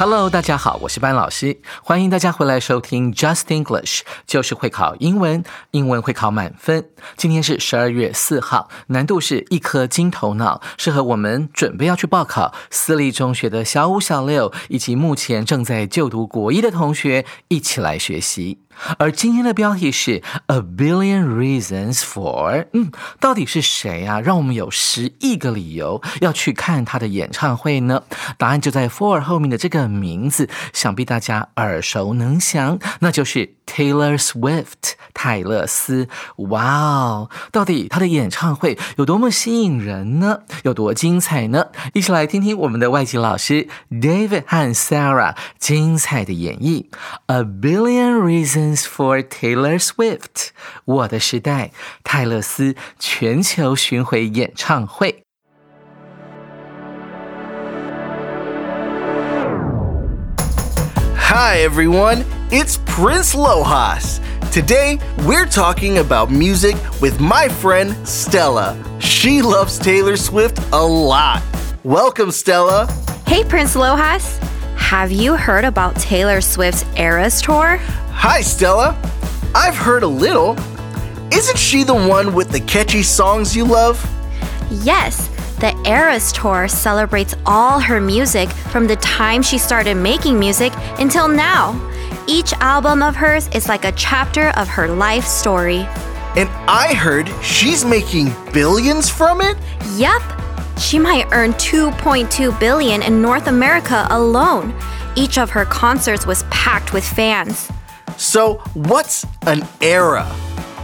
Hello，大家好，我是班老师，欢迎大家回来收听 Just English，就是会考英文，英文会考满分。今天是十二月四号，难度是一颗金头脑，适合我们准备要去报考私立中学的小五、小六，以及目前正在就读国一的同学一起来学习。而今天的标题是 A billion reasons for，嗯，到底是谁啊？让我们有十亿个理由要去看他的演唱会呢？答案就在 for 后面的这个名字，想必大家耳熟能详，那就是 Taylor Swift，泰勒斯。哇哦，到底他的演唱会有多么吸引人呢？有多精彩呢？一起来听听我们的外籍老师 David 和 Sarah 精彩的演绎。A billion reasons。For Taylor Swift，我的时代，泰勒斯全球巡回演唱会。Hi everyone, it's Prince Lojas. Today we're talking about music with my friend Stella. She loves Taylor Swift a lot. Welcome, Stella. Hey, Prince Lojas. Have you heard about Taylor Swift's Eras Tour? Hi, Stella. I've heard a little. Isn't she the one with the catchy songs you love? Yes, the Eras Tour celebrates all her music from the time she started making music until now. Each album of hers is like a chapter of her life story. And I heard she's making billions from it? Yep. She might earn 2.2 billion in North America alone. Each of her concerts was packed with fans. So, what's an era?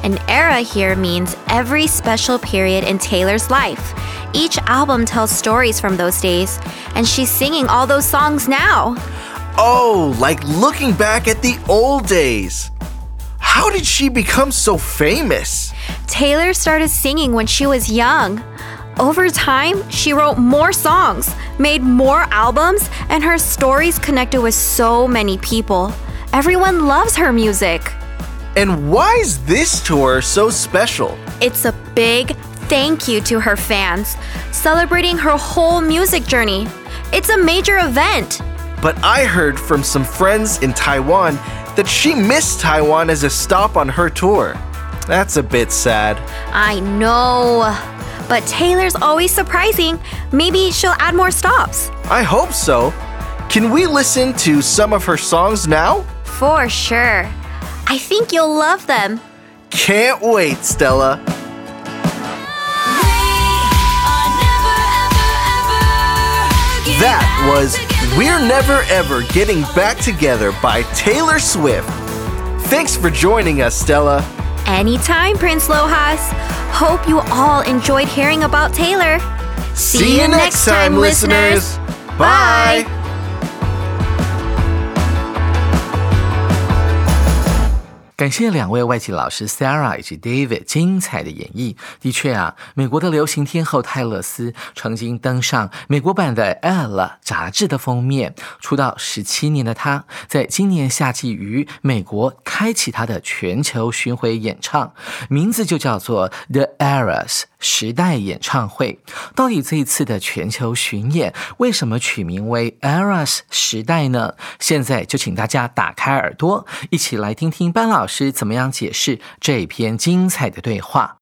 An era here means every special period in Taylor's life. Each album tells stories from those days, and she's singing all those songs now. Oh, like looking back at the old days. How did she become so famous? Taylor started singing when she was young. Over time, she wrote more songs, made more albums, and her stories connected with so many people. Everyone loves her music. And why is this tour so special? It's a big thank you to her fans, celebrating her whole music journey. It's a major event. But I heard from some friends in Taiwan that she missed Taiwan as a stop on her tour. That's a bit sad. I know. But Taylor's always surprising. Maybe she'll add more stops. I hope so. Can we listen to some of her songs now? For sure. I think you'll love them. Can't wait, Stella. That was We're Never Ever Getting Back Together by Taylor Swift. Thanks for joining us, Stella. Anytime, Prince Lojas. Hope you all enjoyed hearing about Taylor. See, See you next time, listeners. Bye. Bye. 感谢两位外籍老师 Sarah 以及 David 精彩的演绎。的确啊，美国的流行天后泰勒斯曾经登上美国版的《Elle》杂志的封面。出道十七年的她，在今年夏季于美国开启她的全球巡回演唱，名字就叫做 The Eras。时代演唱会到底这一次的全球巡演为什么取名为 Eras 时代呢？现在就请大家打开耳朵，一起来听听班老师怎么样解释这篇精彩的对话。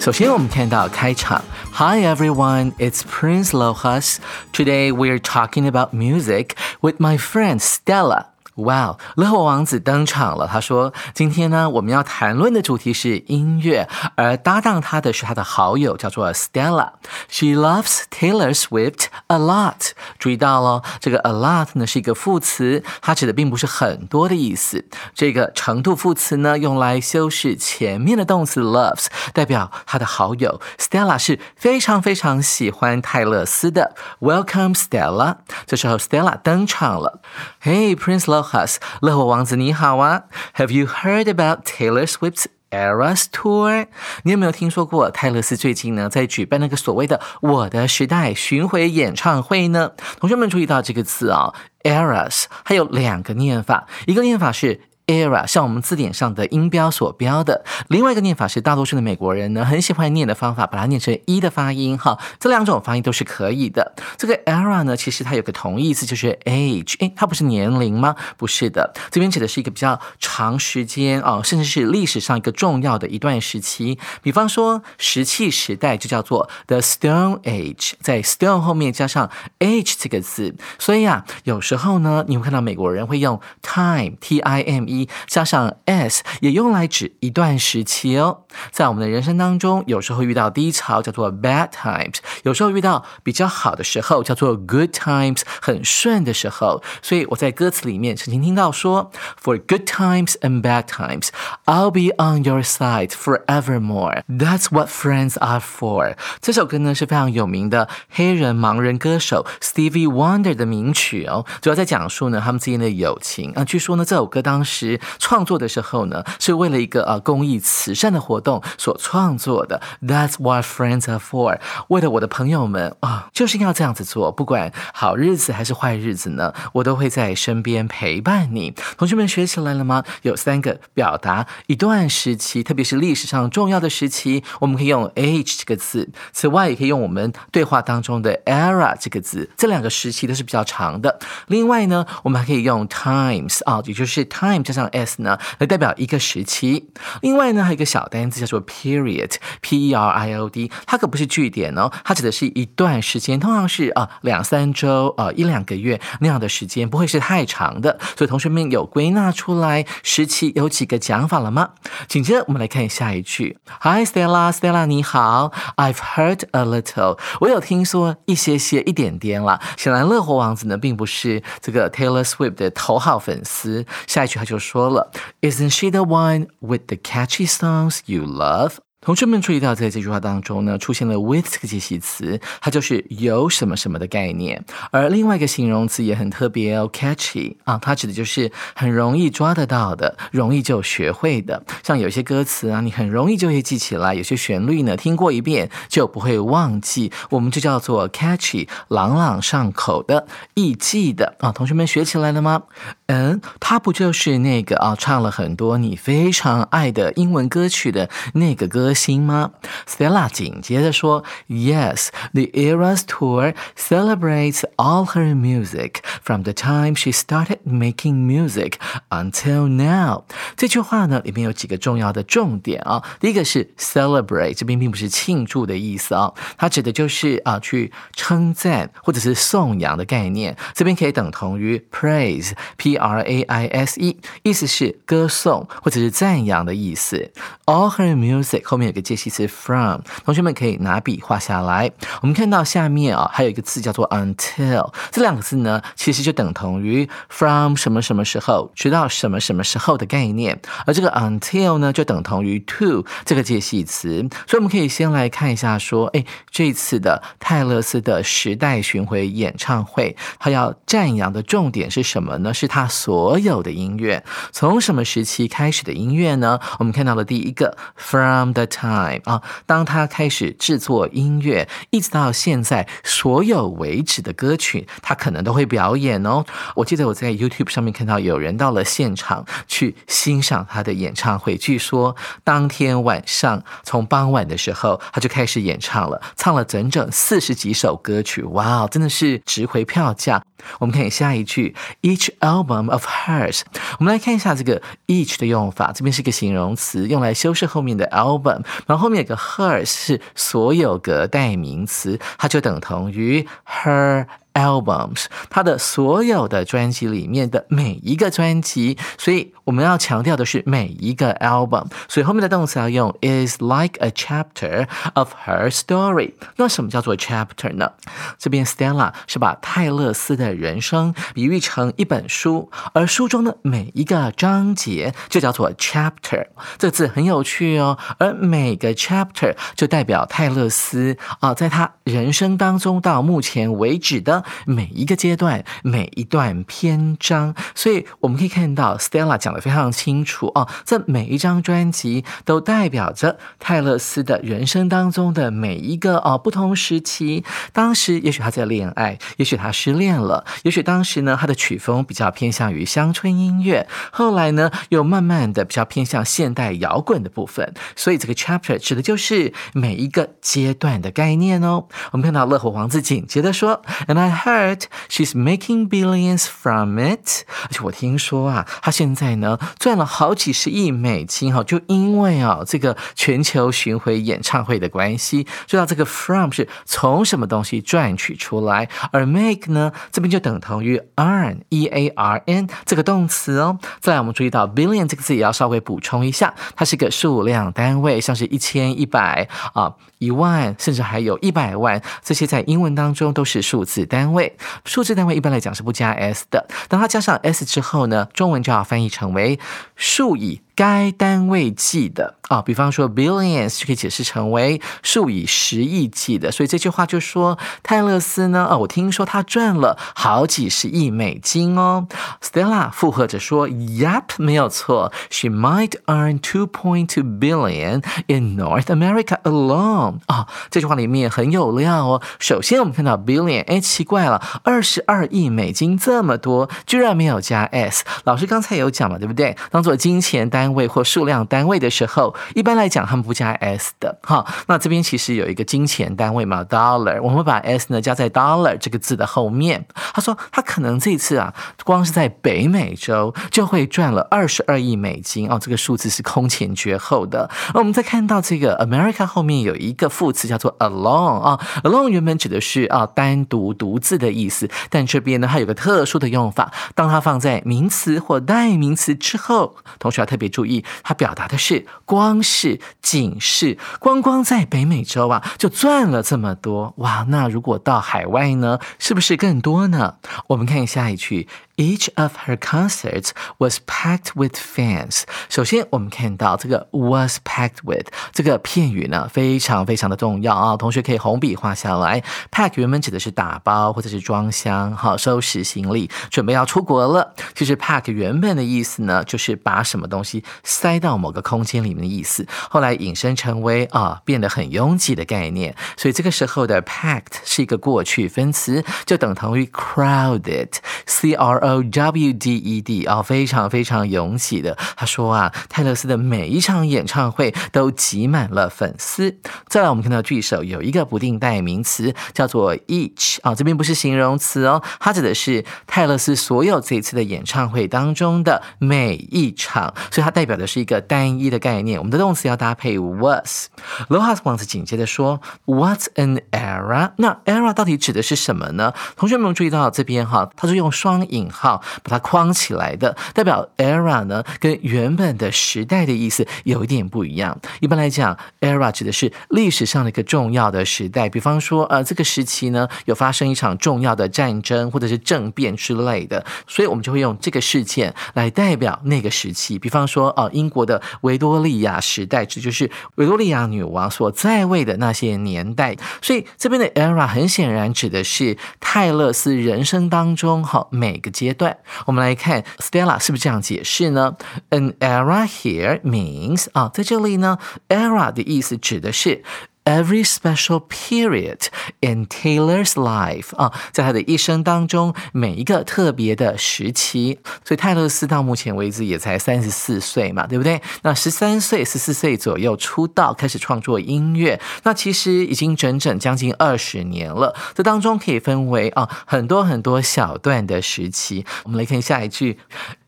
首先，我们看到开场。Hi everyone, it's Prince Lojas. Today we're talking about music with my friend Stella. 哇，乐活王子登场了。他说：“今天呢，我们要谈论的主题是音乐，而搭档他的是他的好友，叫做 Stella。She loves Taylor Swift a lot。注意到了，这个 a lot 呢是一个副词，它指的并不是很多的意思。这个程度副词呢，用来修饰前面的动词 loves，代表他的好友 Stella 是非常非常喜欢泰勒斯的。Welcome Stella。这时候 Stella 登场了。Hey Prince Lohas，乐活王子你好啊。Have you heard about Taylor Swift's Eras Tour？你有没有听说过泰勒斯最近呢在举办那个所谓的“我的时代”巡回演唱会呢？同学们注意到这个字啊，Eras，还有两个念法，一个念法是。Era 像我们字典上的音标所标的，另外一个念法是大多数的美国人呢很喜欢念的方法，把它念成一的发音哈，这两种发音都是可以的。这个 era 呢，其实它有个同义词，就是 age，诶，它不是年龄吗？不是的，这边指的是一个比较长时间啊，甚至是历史上一个重要的一段时期。比方说石器时代就叫做 the Stone Age，在 stone 后面加上 age 这个字，所以啊，有时候呢，你会看到美国人会用 time，t i m e。加上 s 也用来指一段时期哦。在我们的人生当中，有时候遇到低潮叫做 bad times，有时候遇到比较好的时候叫做 good times，很顺的时候。所以我在歌词里面曾经听到说，For good times and bad times, I'll be on your side forevermore. That's what friends are for。这首歌呢是非常有名的黑人盲人歌手 Stevie Wonder 的名曲哦，主要在讲述呢他们之间的友情啊。据说呢这首歌当时。创作的时候呢，是为了一个呃公益慈善的活动所创作的。That's what friends are for。为了我的朋友们啊，就是要这样子做，不管好日子还是坏日子呢，我都会在身边陪伴你。同学们学起来了吗？有三个表达一段时期，特别是历史上重要的时期，我们可以用 age 这个字。此外，也可以用我们对话当中的 era 这个字。这两个时期都是比较长的。另外呢，我们还可以用 times 啊，也就是 time 加上 s 呢，来代表一个时期。另外呢，还有一个小单词叫做 period，p e r i o d，它可不是句点哦，它指的是一段时间，通常是啊两三周啊一两个月那样的时间，不会是太长的。所以同学们有归纳出来时期有几个讲法了吗？紧接着我们来看下一句。Hi Stella，Stella 你好，I've heard a little，我有听说一些些一点点了。显然乐活王子呢并不是这个 Taylor Swift 的头号粉丝。下一句他就说了，Isn't she the one with the catchy songs you love？同学们注意到，在这句话当中呢，出现了 with 这个介系词，它就是有什么什么的概念。而另外一个形容词也很特别哦，catchy 啊，它指的就是很容易抓得到的，容易就学会的。像有些歌词啊，你很容易就会记起来；有些旋律呢，听过一遍就不会忘记。我们就叫做 catchy，朗朗上口的，易记的啊。同学们学起来了吗？嗯，他不就是那个啊，唱了很多你非常爱的英文歌曲的那个歌星吗？Stella 紧接着说，Yes，the Eras Tour celebrates all her music from the time she started making music until now。这句话呢，里面有几个重要的重点啊。第一个是 celebrate，这边并不是庆祝的意思啊，它指的就是啊去称赞或者是颂扬的概念。这边可以等同于 praise，p R A I S E，意思是歌颂或者是赞扬的意思。All her music 后 面有个介系词 from，同学们可以拿笔画下来。我们看到下面啊，还有一个字叫做 until，这两个字呢，其实就等同于 from 什么什么时候直到什么什么时候的概念。而这个 until 呢，就等同于 to 这个介系词。所以我们可以先来看一下，说，哎，这次的泰勒斯的时代巡回演唱会，他要赞扬的重点是什么呢？是他。所有的音乐从什么时期开始的音乐呢？我们看到了第一个 from the time 啊，当他开始制作音乐，一直到现在所有为止的歌曲，他可能都会表演哦。我记得我在 YouTube 上面看到有人到了现场去欣赏他的演唱会，据说当天晚上从傍晚的时候他就开始演唱了，唱了整整四十几首歌曲，哇，真的是值回票价。我们看下一句，each album。Of hers，我们来看一下这个 each 的用法。这边是一个形容词，用来修饰后面的 album。然后后面有个 her 是所有格代名词，它就等同于 her albums，他的所有的专辑里面的每一个专辑，所以我们要强调的是每一个 album，所以后面的动词要用 is like a chapter of her story。那什么叫做 chapter 呢？这边 Stella 是把泰勒斯的人生比喻成一本书，而书中的每一个章节就叫做 chapter。这个字很有趣哦，而每个 chapter 就代表泰勒斯啊，在他人生当中到目前为止的。每一个阶段，每一段篇章，所以我们可以看到 Stella 讲的非常清楚哦。这每一张专辑都代表着泰勒斯的人生当中的每一个哦不同时期。当时也许他在恋爱，也许他失恋了，也许当时呢他的曲风比较偏向于乡村音乐，后来呢又慢慢的比较偏向现代摇滚的部分。所以这个 chapter 指的就是每一个阶段的概念哦。我们看到乐活王子紧接着说，And I heard she's making billions from it，而且我听说啊，她现在呢赚了好几十亿美金哈，就因为啊这个全球巡回演唱会的关系。知道这个 from 是从什么东西赚取出来，而 make 呢这边就等同于 earn，e a r n 这个动词哦。再来我们注意到 billion 这个字也要稍微补充一下，它是个数量单位，像是一千、一百啊。一万，甚至还有一百万，这些在英文当中都是数字单单位。数字单位一般来讲是不加 s 的，当它加上 s 之后呢，中文就要翻译成为数以。该单位计的啊，比方说 billions 就可以解释成为数以十亿计的，所以这句话就说泰勒斯呢，啊，我听说他赚了好几十亿美金哦。Stella 附和着说，Yep，没有错，She might earn two point two billion in North America alone。啊，这句话里面很有料哦。首先我们看到 billion，哎，奇怪了，二十二亿美金这么多，居然没有加 s。老师刚才有讲嘛，对不对？当做金钱单。位或数量单位的时候，一般来讲他们不加 s 的哈。那这边其实有一个金钱单位嘛，dollar，我们把 s 呢加在 dollar 这个字的后面。他说他可能这次啊，光是在北美洲就会赚了二十二亿美金哦，这个数字是空前绝后的。那我们再看到这个 America 后面有一个副词叫做 alone 啊，alone 原本指的是啊单独独自的意思，但这边呢它有个特殊的用法，当它放在名词或代名词之后，同学要特别注。意，它表达的是光是仅是光光在北美洲啊，就赚了这么多哇！那如果到海外呢，是不是更多呢？我们看下一句。Each of her concerts was packed with fans。首先，我们看到这个 was packed with 这个片语呢，非常非常的重要啊！同学可以红笔画下来。Pack 原本指的是打包或者是装箱，好收拾行李，准备要出国了。其实 pack 原本的意思呢，就是把什么东西塞到某个空间里面的意思。后来引申成为啊，变得很拥挤的概念。所以这个时候的 packed 是一个过去分词，就等同于 crowded，c r o。W D E D 啊，非常非常拥挤的。他说啊，泰勒斯的每一场演唱会都挤满了粉丝。再来，我们看到句首有一个不定代名词叫做 each 啊，这边不是形容词哦，它指的是泰勒斯所有这次的演唱会当中的每一场，所以它代表的是一个单一的概念。我们的动词要搭配 was。罗哈斯王子紧接着说，What an era？那 era 到底指的是什么呢？同学们注意到这边哈，它是用双引。好，把它框起来的，代表 era 呢，跟原本的时代的意思有一点不一样。一般来讲，era 指的是历史上的一个重要的时代，比方说，呃，这个时期呢，有发生一场重要的战争或者是政变之类的，所以我们就会用这个事件来代表那个时期。比方说，哦，英国的维多利亚时代，这就是维多利亚女王所在位的那些年代。所以这边的 era 很显然指的是泰勒斯人生当中哈每个阶。段，我们来看 Stella 是不是这样解释呢？An era here means 啊，在这里呢，era 的意思指的是。Every special period in Taylor's life 啊，在他的一生当中，每一个特别的时期。所以泰勒斯到目前为止也才三十四岁嘛，对不对？那十三岁、十四岁左右出道，开始创作音乐。那其实已经整整将近二十年了。这当中可以分为啊很多很多小段的时期。我们来看下一句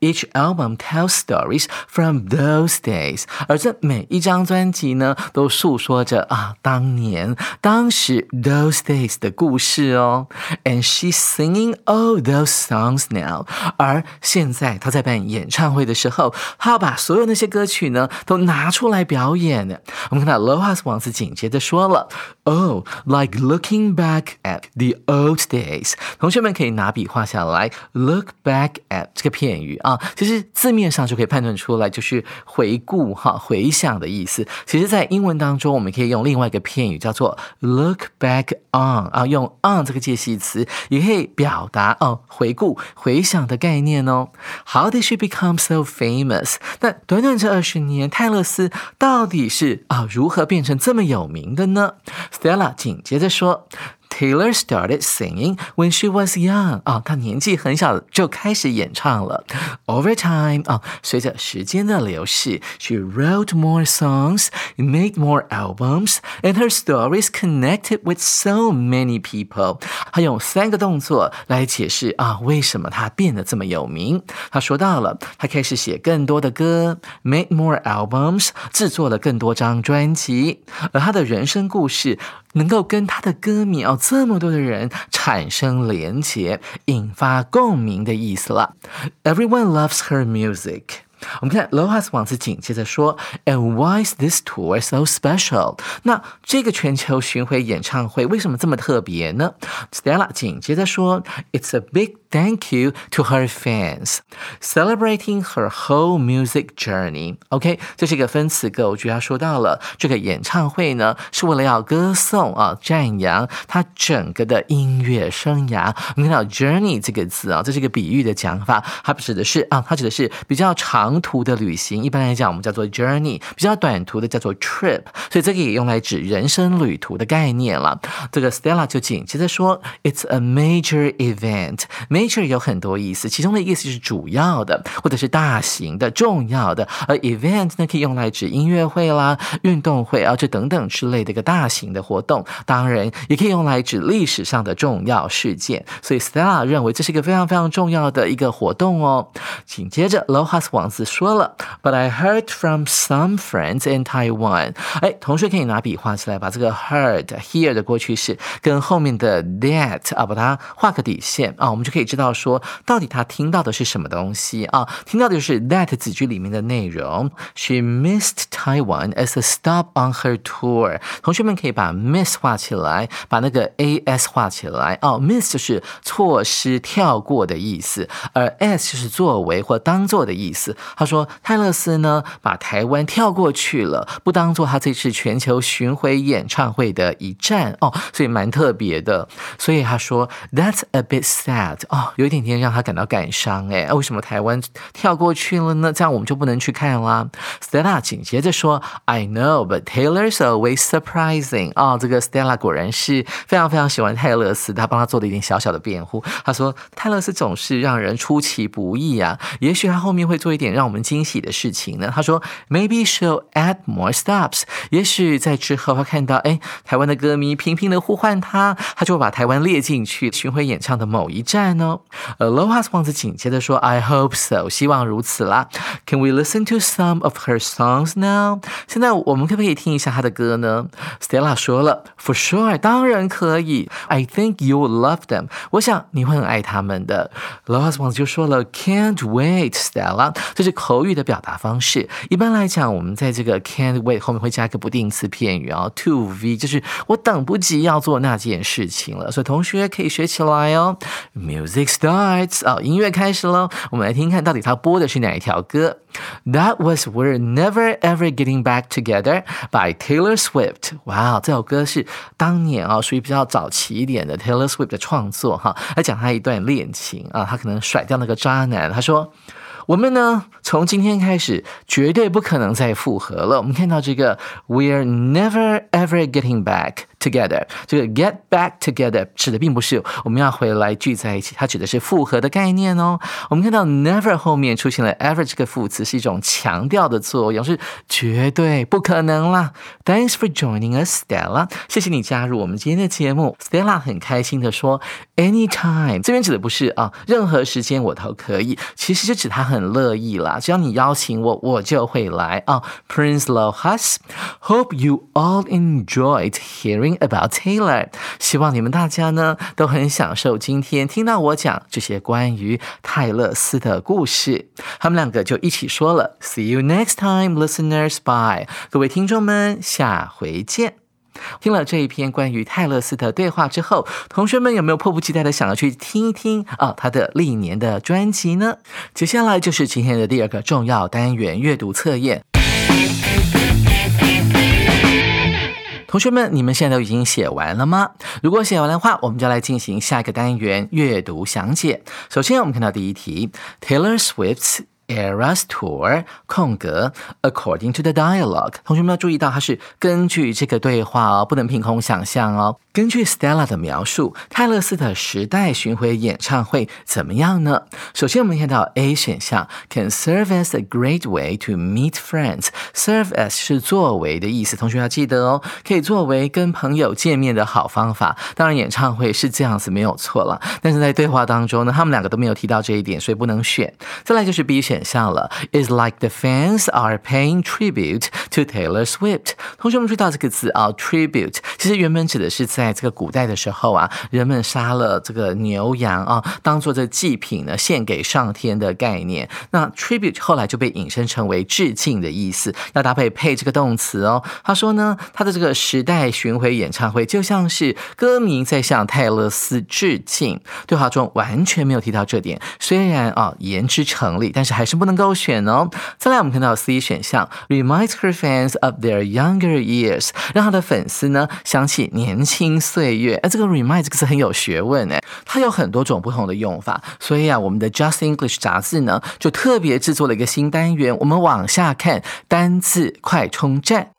：Each album tells stories from those days。而这每一张专辑呢，都诉说着啊。当年、当时 those days 的故事哦。And she's singing all those songs now。而现在她在办演唱会的时候，她要把所有那些歌曲呢都拿出来表演。我们看到 Lohas 王子紧接着说了：“Oh, like looking back at the old days。”同学们可以拿笔画下来，“look back at” 这个片语啊，其实字面上就可以判断出来，就是回顾哈、回想的意思。其实，在英文当中，我们可以用另外一个片语叫做 “look back on” 啊，用 on 这个介系词也可以表达哦回顾、回想的概念哦。How did she become so famous？那短短这二十年，泰勒斯到底是啊如何变成这么有名的呢？Stella 紧接着说。Taylor started singing when she was young 啊，她年纪很小就开始演唱了。Over time 啊，随着时间的流逝，she wrote more songs, made more albums, and her stories connected with so many people。她用三个动作来解释啊，为什么她变得这么有名。她说到了，她开始写更多的歌，made more albums，制作了更多张专辑，而她的人生故事。 能够跟他的歌迷哦，这么多的人产生连结，引发共鸣的意思了。Everyone loves her music。我们看 Lohas 王子紧接着说，And why is this tour so special？那这个全球巡回演唱会为什么这么特别呢？Stella 紧接着说，It's a big Thank you to her fans, celebrating her whole music journey. OK，这是一个分词构句，它说到了这个演唱会呢，是为了要歌颂啊，赞扬她整个的音乐生涯。我们看到 journey 这个字啊，这是一个比喻的讲法，它指的是啊，它指的是比较长途的旅行。一般来讲，我们叫做 journey，比较短途的叫做 trip，所以这个也用来指人生旅途的概念了。这个 Stella 就紧接着说，It's a major event. Nature 有很多意思，其中的意思是主要的，或者是大型的、重要的。而 event 呢，可以用来指音乐会啦、运动会啊这等等之类的一个大型的活动。当然，也可以用来指历史上的重要事件。所以 Stella 认为这是一个非常非常重要的一个活动哦。紧接着 Lohas 王子说了，But I heard from some friends in Taiwan。哎，同学可以拿笔画起来，把这个 heard here 的过去式跟后面的 that 啊，把它画个底线啊，我们就可以。知道说到底他听到的是什么东西啊？听到的就是 that 子句里面的内容。She missed Taiwan as a stop on her tour。同学们可以把 miss 画起来，把那个 as 画起来哦。miss 就是错失、跳过的意思，而 s 就是作为或当做的意思。他说泰勒斯呢把台湾跳过去了，不当做他这次全球巡回演唱会的一站哦，所以蛮特别的。所以他说 That's a bit sad 哦。有一点点让他感到感伤，哎，为什么台湾跳过去了呢？这样我们就不能去看啦。Stella 紧接着说：“I know, but Taylor's always surprising。”哦，这个 Stella 果然是非常非常喜欢泰勒斯，他帮他做了一点小小的辩护。他说：“泰勒斯总是让人出其不意啊，也许他后面会做一点让我们惊喜的事情呢。”他说：“Maybe she'll add more stops。”也许在之后他看到，哎，台湾的歌迷频频的呼唤他，他就会把台湾列进去巡回演唱的某一站呢。Aloha 王子紧接着说：“I hope so，希望如此啦。Can we listen to some of her songs now？现在我们可不可以听一下她的歌呢？”Stella 说了：“For sure，当然可以。I think you will love them。我想你会很爱他们的。”Aloha 王子就说了：“Can't wait，Stella。”这是口语的表达方式。一般来讲，我们在这个 “can't wait” 后面会加一个不定词片语啊，to v，就是我等不及要做那件事情了。所以同学可以学起来哦。Music。 Six starts 哦，音乐开始喽！我们来听看到底他播的是哪一条歌。That was We're Never Ever Getting Back Together by Taylor Swift。哇，这首歌是当年啊，属于比较早期一点的 Taylor Swift 的创作哈，来讲他一段恋情啊，他可能甩掉那个渣男。他说。我们呢，从今天开始绝对不可能再复合了。我们看到这个，We're never ever getting back together。这个 get back together 指的并不是我们要回来聚在一起，它指的是复合的概念哦。我们看到 never 后面出现了 ever 这个副词，是一种强调的作用，是绝对不可能啦。Thanks for joining us, Stella。谢谢你加入我们今天的节目。Stella 很开心的说，anytime 这边指的不是啊，任何时间我都可以，其实就指他很乐意啦，只要你邀请我，我就会来啊。Prince Lohas, hope you all enjoyed hearing about Taylor。希望你们大家呢都很享受今天听到我讲这些关于泰勒斯的故事。他们两个就一起说了，See you next time, listeners. Bye，各位听众们，下回见。听了这一篇关于泰勒斯的对话之后，同学们有没有迫不及待的想要去听一听啊他的历年的专辑呢？接下来就是今天的第二个重要单元——阅读测验。同学们，你们现在都已经写完了吗？如果写完的话，我们就来进行下一个单元阅读详解。首先，我们看到第一题：Taylor Swift's Eras Tour 空格 According to the dialogue，同学们要注意到它是根据这个对话哦，不能凭空想象哦。根据 Stella 的描述，泰勒斯的时代巡回演唱会怎么样呢？首先，我们看到 A 选项 can serve as a great way to meet friends。serve as 是作为的意思，同学要记得哦，可以作为跟朋友见面的好方法。当然，演唱会是这样子没有错了，但是在对话当中呢，他们两个都没有提到这一点，所以不能选。再来就是 B 选项了，is like the fans are paying tribute to Taylor Swift。同学们注意到这个字啊，tribute，其实原本指的是在在这个古代的时候啊，人们杀了这个牛羊啊，当做这祭品呢，献给上天的概念。那 tribute 后来就被引申成为致敬的意思，要搭配配这个动词哦。他说呢，他的这个时代巡回演唱会就像是歌迷在向泰勒斯致敬。对话中完全没有提到这点，虽然啊言之成立，但是还是不能够选哦。再来，我们看到 C 选项，reminds her fans of their younger years，让他的粉丝呢想起年轻。岁月，哎，这个 remind 这个是很有学问哎，它有很多种不同的用法，所以啊，我们的 Just English 杂志呢，就特别制作了一个新单元，我们往下看单字快充站。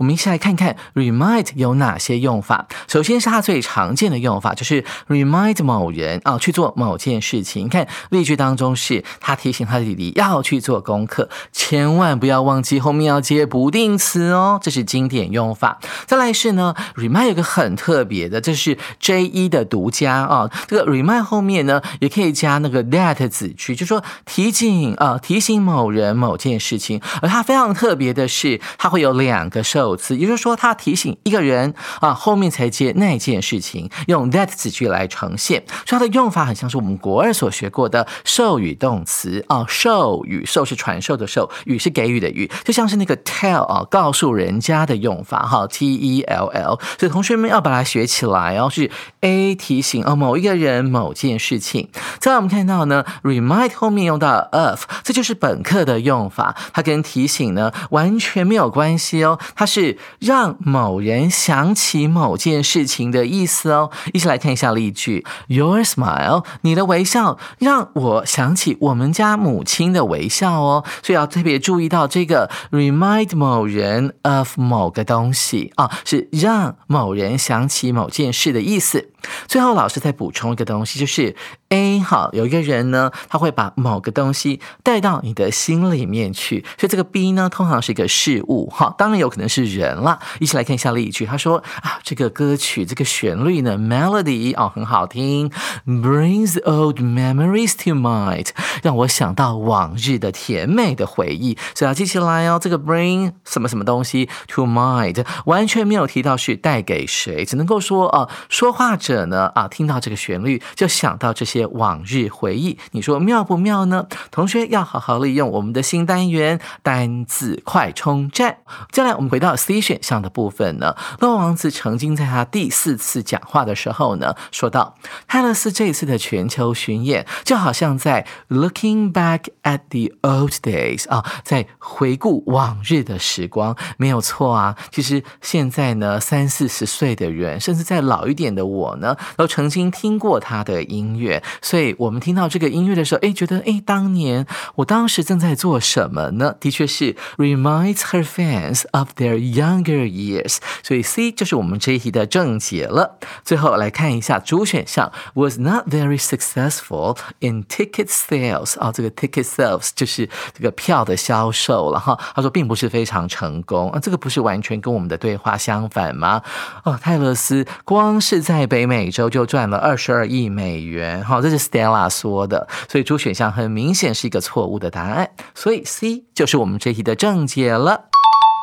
我们一起来看看 remind 有哪些用法。首先是它最常见的用法，就是 remind 某人啊去做某件事情。你看例句当中是他提醒他的弟弟要去做功课，千万不要忘记后面要接不定词哦，这是经典用法。再来是呢，remind 有个很特别的，这是 J 一的独家啊。这个 remind 后面呢也可以加那个 that 子句，就说提醒啊提醒某人某件事情。而它非常特别的是，它会有两个受。词，也就是说，他提醒一个人啊，后面才接那件事情，用 that 词句来呈现，所以它的用法很像是我们国二所学过的授予动词啊，授予授是传授的授，予是给予的予，就像是那个 tell 啊，告诉人家的用法哈，t e l l，所以同学们要把它学起来哦，是 a 提醒哦某一个人某件事情。再来我们看到呢，remind 后面用到 of，这就是本课的用法，它跟提醒呢完全没有关系哦，它是。是让某人想起某件事情的意思哦。一起来看一下例句：Your smile，你的微笑让我想起我们家母亲的微笑哦。所以要特别注意到这个 remind 某人 of 某个东西啊，是让某人想起某件事的意思。最后，老师再补充一个东西，就是 A 好有一个人呢，他会把某个东西带到你的心里面去，所以这个 B 呢，通常是一个事物哈，当然有可能是人了。一起来看一下例句，他说啊，这个歌曲这个旋律呢，melody 哦很好听，brings old memories to mind，让我想到往日的甜美的回忆，所以要记起来哦。这个 bring 什么什么东西 to mind，完全没有提到是带给谁，只能够说啊，说话者。者呢啊，听到这个旋律就想到这些往日回忆，你说妙不妙呢？同学要好好利用我们的新单元单字快充站。接下来我们回到 C 选项的部分呢，乐王子曾经在他第四次讲话的时候呢，说到泰勒斯这一次的全球巡演就好像在 looking back at the old days 啊，在回顾往日的时光，没有错啊。其实现在呢，三四十岁的人，甚至再老一点的我。呢，都曾经听过他的音乐，所以我们听到这个音乐的时候，哎，觉得哎，当年我当时正在做什么呢？的确是 reminds her fans of their younger years。所以 C 就是我们这一题的正解了。最后来看一下主选项，was not very successful in ticket sales。啊，这个 ticket sales 就是这个票的销售了哈。他说并不是非常成功啊，这个不是完全跟我们的对话相反吗？哦，泰勒斯光是在北每周就赚了二十二亿美元，哈，这是 Stella 说的，所以主选项很明显是一个错误的答案，所以 C 就是我们这题的正解了。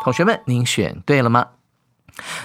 同学们，您选对了吗？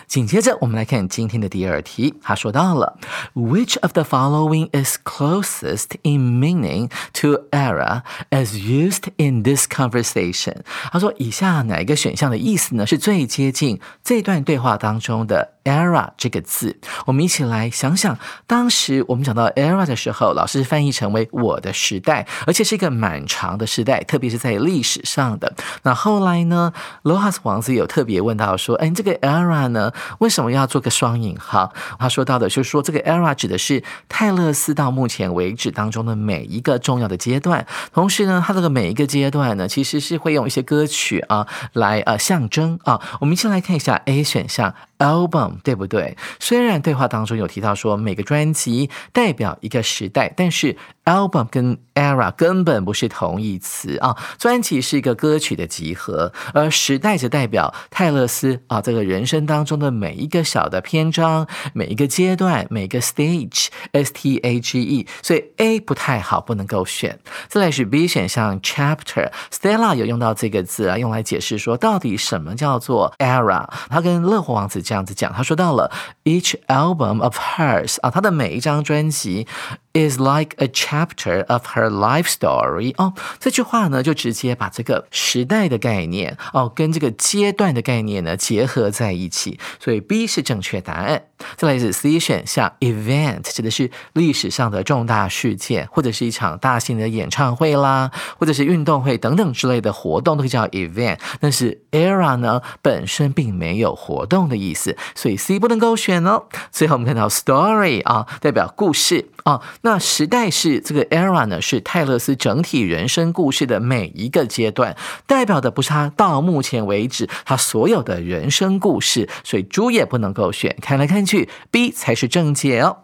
紧接着，我们来看今天的第二题。他说到了，Which of the following is closest in meaning to era as used in this conversation？他说，以下哪一个选项的意思呢，是最接近这段对话当中的？era 这个字，我们一起来想想，当时我们讲到 era 的时候，老师翻译成为我的时代，而且是一个蛮长的时代，特别是在历史上的。那后来呢，罗哈斯王子有特别问到说，哎，这个 era 那呢，为什么要做个双引号？他说到的就是说，这个 era 指的是泰勒斯到目前为止当中的每一个重要的阶段，同时呢，他这个每一个阶段呢，其实是会用一些歌曲啊来呃象征啊。我们先来看一下 A 选项。Album 对不对？虽然对话当中有提到说每个专辑代表一个时代，但是 album 跟 era 根本不是同义词啊。专辑是一个歌曲的集合，而时代则代表泰勒斯啊这个人生当中的每一个小的篇章、每一个阶段、每个 stage，s t a g e。所以 A 不太好，不能够选。再来是 B 选项 chapter，Stella 有用到这个字啊，用来解释说到底什么叫做 era。他跟乐活王子。这样子讲，他说到了 each album of hers 啊，他的每一张专辑 is like a chapter of her life story 哦。这句话呢，就直接把这个时代的概念哦，跟这个阶段的概念呢结合在一起，所以 B 是正确答案。再来是 C 选项 event 指的是历史上的重大事件，或者是一场大型的演唱会啦，或者是运动会等等之类的活动都可以叫 event。但是 era 呢本身并没有活动的意思。所以 C 不能够选哦。最后我们看到 story 啊，代表故事啊。那时代是这个 era 呢，是泰勒斯整体人生故事的每一个阶段，代表的不是他到目前为止他所有的人生故事。所以猪也不能够选。看来看去，B 才是正解哦。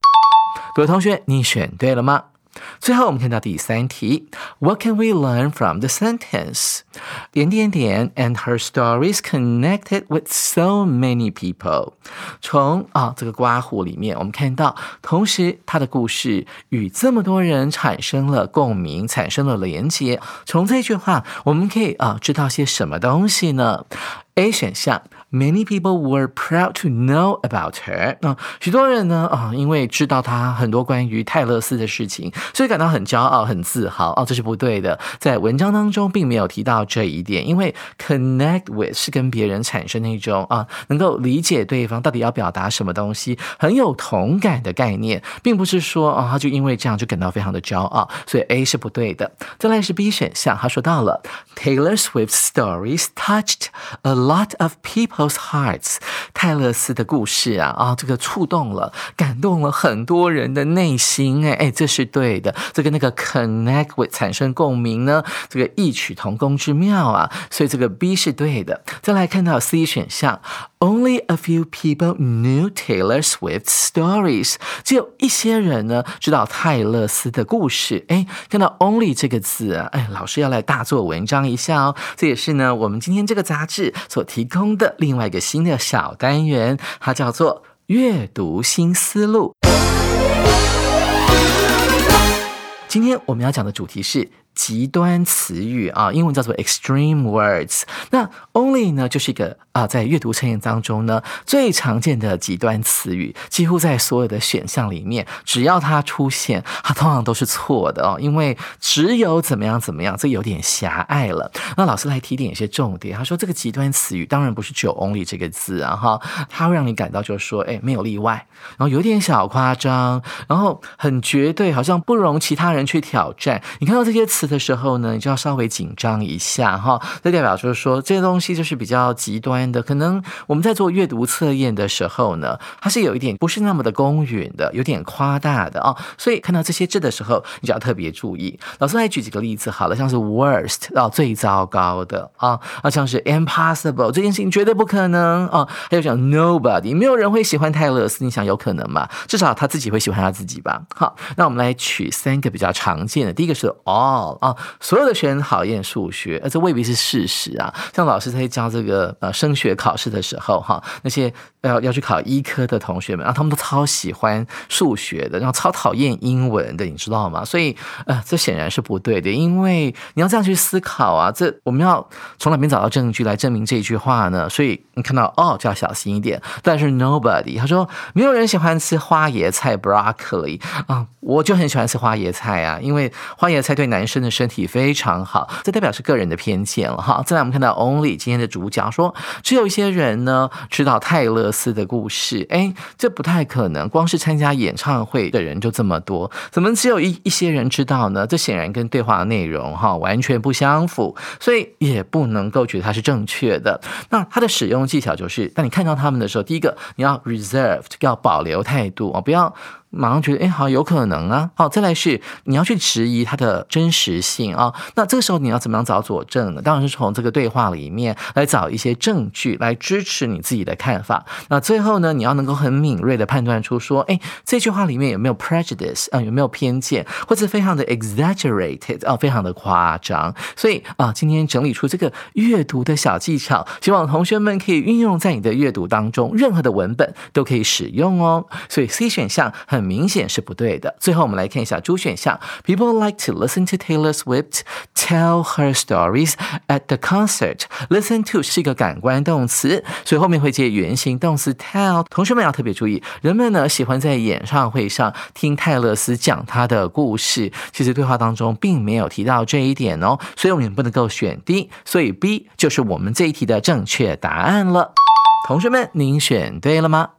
各位同学，你选对了吗？最后，我们看到第三题，What can we learn from the sentence？点点点，and her stories connected with so many people。从啊这个刮胡里面，我们看到，同时她的故事与这么多人产生了共鸣，产生了连接。从这句话，我们可以啊知道些什么东西呢？A 选项。Many people were proud to know about her。啊，许多人呢啊，因为知道她很多关于泰勒斯的事情，所以感到很骄傲、很自豪。哦，这是不对的，在文章当中并没有提到这一点。因为 connect with 是跟别人产生那种啊，能够理解对方到底要表达什么东西，很有同感的概念，并不是说啊，他就因为这样就感到非常的骄傲。所以 A 是不对的。再来是 B 选项，他说到了 Taylor Swift's stories touched a lot of people。Those hearts，泰勒斯的故事啊啊，这个触动了、感动了很多人的内心。哎哎，这是对的，这个那个 connect with 产生共鸣呢，这个异曲同工之妙啊。所以这个 B 是对的。再来看到 C 选项，Only a few people knew Taylor Swift's stories，只有一些人呢知道泰勒斯的故事。哎，看到 only 这个字啊，哎，老师要来大做文章一下哦。这也是呢，我们今天这个杂志所提供的。另外一个新的小单元，它叫做阅读新思路。今天我们要讲的主题是。极端词语啊，英文叫做 extreme words。那 only 呢，就是一个啊，在阅读测验当中呢，最常见的极端词语，几乎在所有的选项里面，只要它出现，它通常都是错的哦。因为只有怎么样怎么样，这有点狭隘了。那老师来提点一些重点。他说，这个极端词语当然不是只有 only 这个字啊，哈，它会让你感到就是说，哎，没有例外，然后有点小夸张，然后很绝对，好像不容其他人去挑战。你看到这些词。的时候呢，你就要稍微紧张一下哈。这代表就是说，这些东西就是比较极端的。可能我们在做阅读测验的时候呢，它是有一点不是那么的公允的，有点夸大的哦。所以看到这些字的时候，你就要特别注意。老师来举几个例子好了，像是 worst 啊，最糟糕的啊，啊，像是 impossible 这件事情绝对不可能啊，还有讲 nobody 没有人会喜欢泰勒斯，你想有可能吗？至少他自己会喜欢他自己吧。好，那我们来取三个比较常见的，第一个是 all 啊，所有的学生讨厌数学，而这未必是事实啊。像老师在教这个呃升学考试的时候哈，那些要要去考医科的同学们啊，他们都超喜欢数学的，然后超讨厌英文的，你知道吗？所以呃，这显然是不对的，因为你要这样去思考啊，这我们要从哪边找到证据来证明这句话呢？所以你看到哦，就要小心一点。但是 nobody 他说没有人喜欢吃花椰菜 broccoli 啊，我就很喜欢吃花椰菜啊，因为花椰菜对男生的身体非常好。这代表是个人的偏见了哈。再来我们看到 only 今天的主角说，只有一些人呢知道泰勒斯的故事，哎，这不太可能，光是参加演唱会的人就这么多，怎么只有一一些人知道呢？这显然跟对话的内容哈完全不相符，所以也不能够觉得它是正确的。那它的使用技巧就是，当你看到他们的时候，第一个你要 reserved，要保留态度啊，不要。马上觉得，哎，好有可能啊！好，再来是你要去质疑它的真实性啊。那这个时候你要怎么样找佐证呢？当然是从这个对话里面来找一些证据来支持你自己的看法。那最后呢，你要能够很敏锐的判断出说，哎，这句话里面有没有 prejudice 啊？有没有偏见，或者非常的 exaggerated 啊？非常的夸张。所以啊，今天整理出这个阅读的小技巧，希望同学们可以运用在你的阅读当中，任何的文本都可以使用哦。所以 C 选项很。很明显是不对的。最后我们来看一下 D 选项，People like to listen to Taylor Swift tell her stories at the concert。Listen to 是一个感官动词，所以后面会接原形动词 tell。同学们要特别注意，人们呢喜欢在演唱会上听泰勒斯讲他的故事。其实对话当中并没有提到这一点哦，所以我们不能够选 D。所以 B 就是我们这一题的正确答案了。同学们，您选对了吗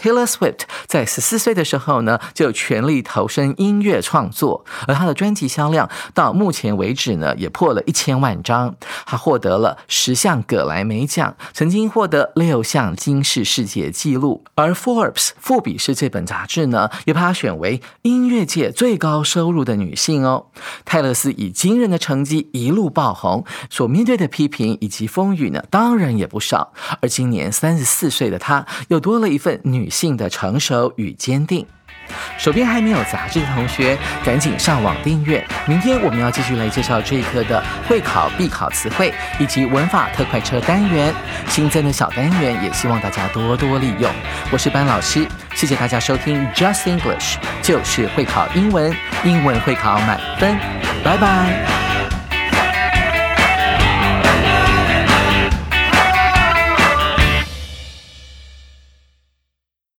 ？Taylor Swift 在十四岁的时候呢，就全力投身音乐创作，而他的专辑销量到目前为止呢，也破了一千万张。她获得了十项葛莱美奖，曾经获得六项金氏世界纪录。而 Forbes 富比士这本杂志呢，也把她选为音乐界最高收入的女性哦。泰勒斯以惊人的成绩一路爆红，所面对的批评以及风雨呢，当然也不少。而今年三十四岁的她，又多了一份。女性的成熟与坚定。手边还没有杂志的同学，赶紧上网订阅。明天我们要继续来介绍这一课的会考必考词汇以及文法特快车单元。新增的小单元也希望大家多多利用。我是班老师，谢谢大家收听 Just English，就是会考英文，英文会考满分。拜拜。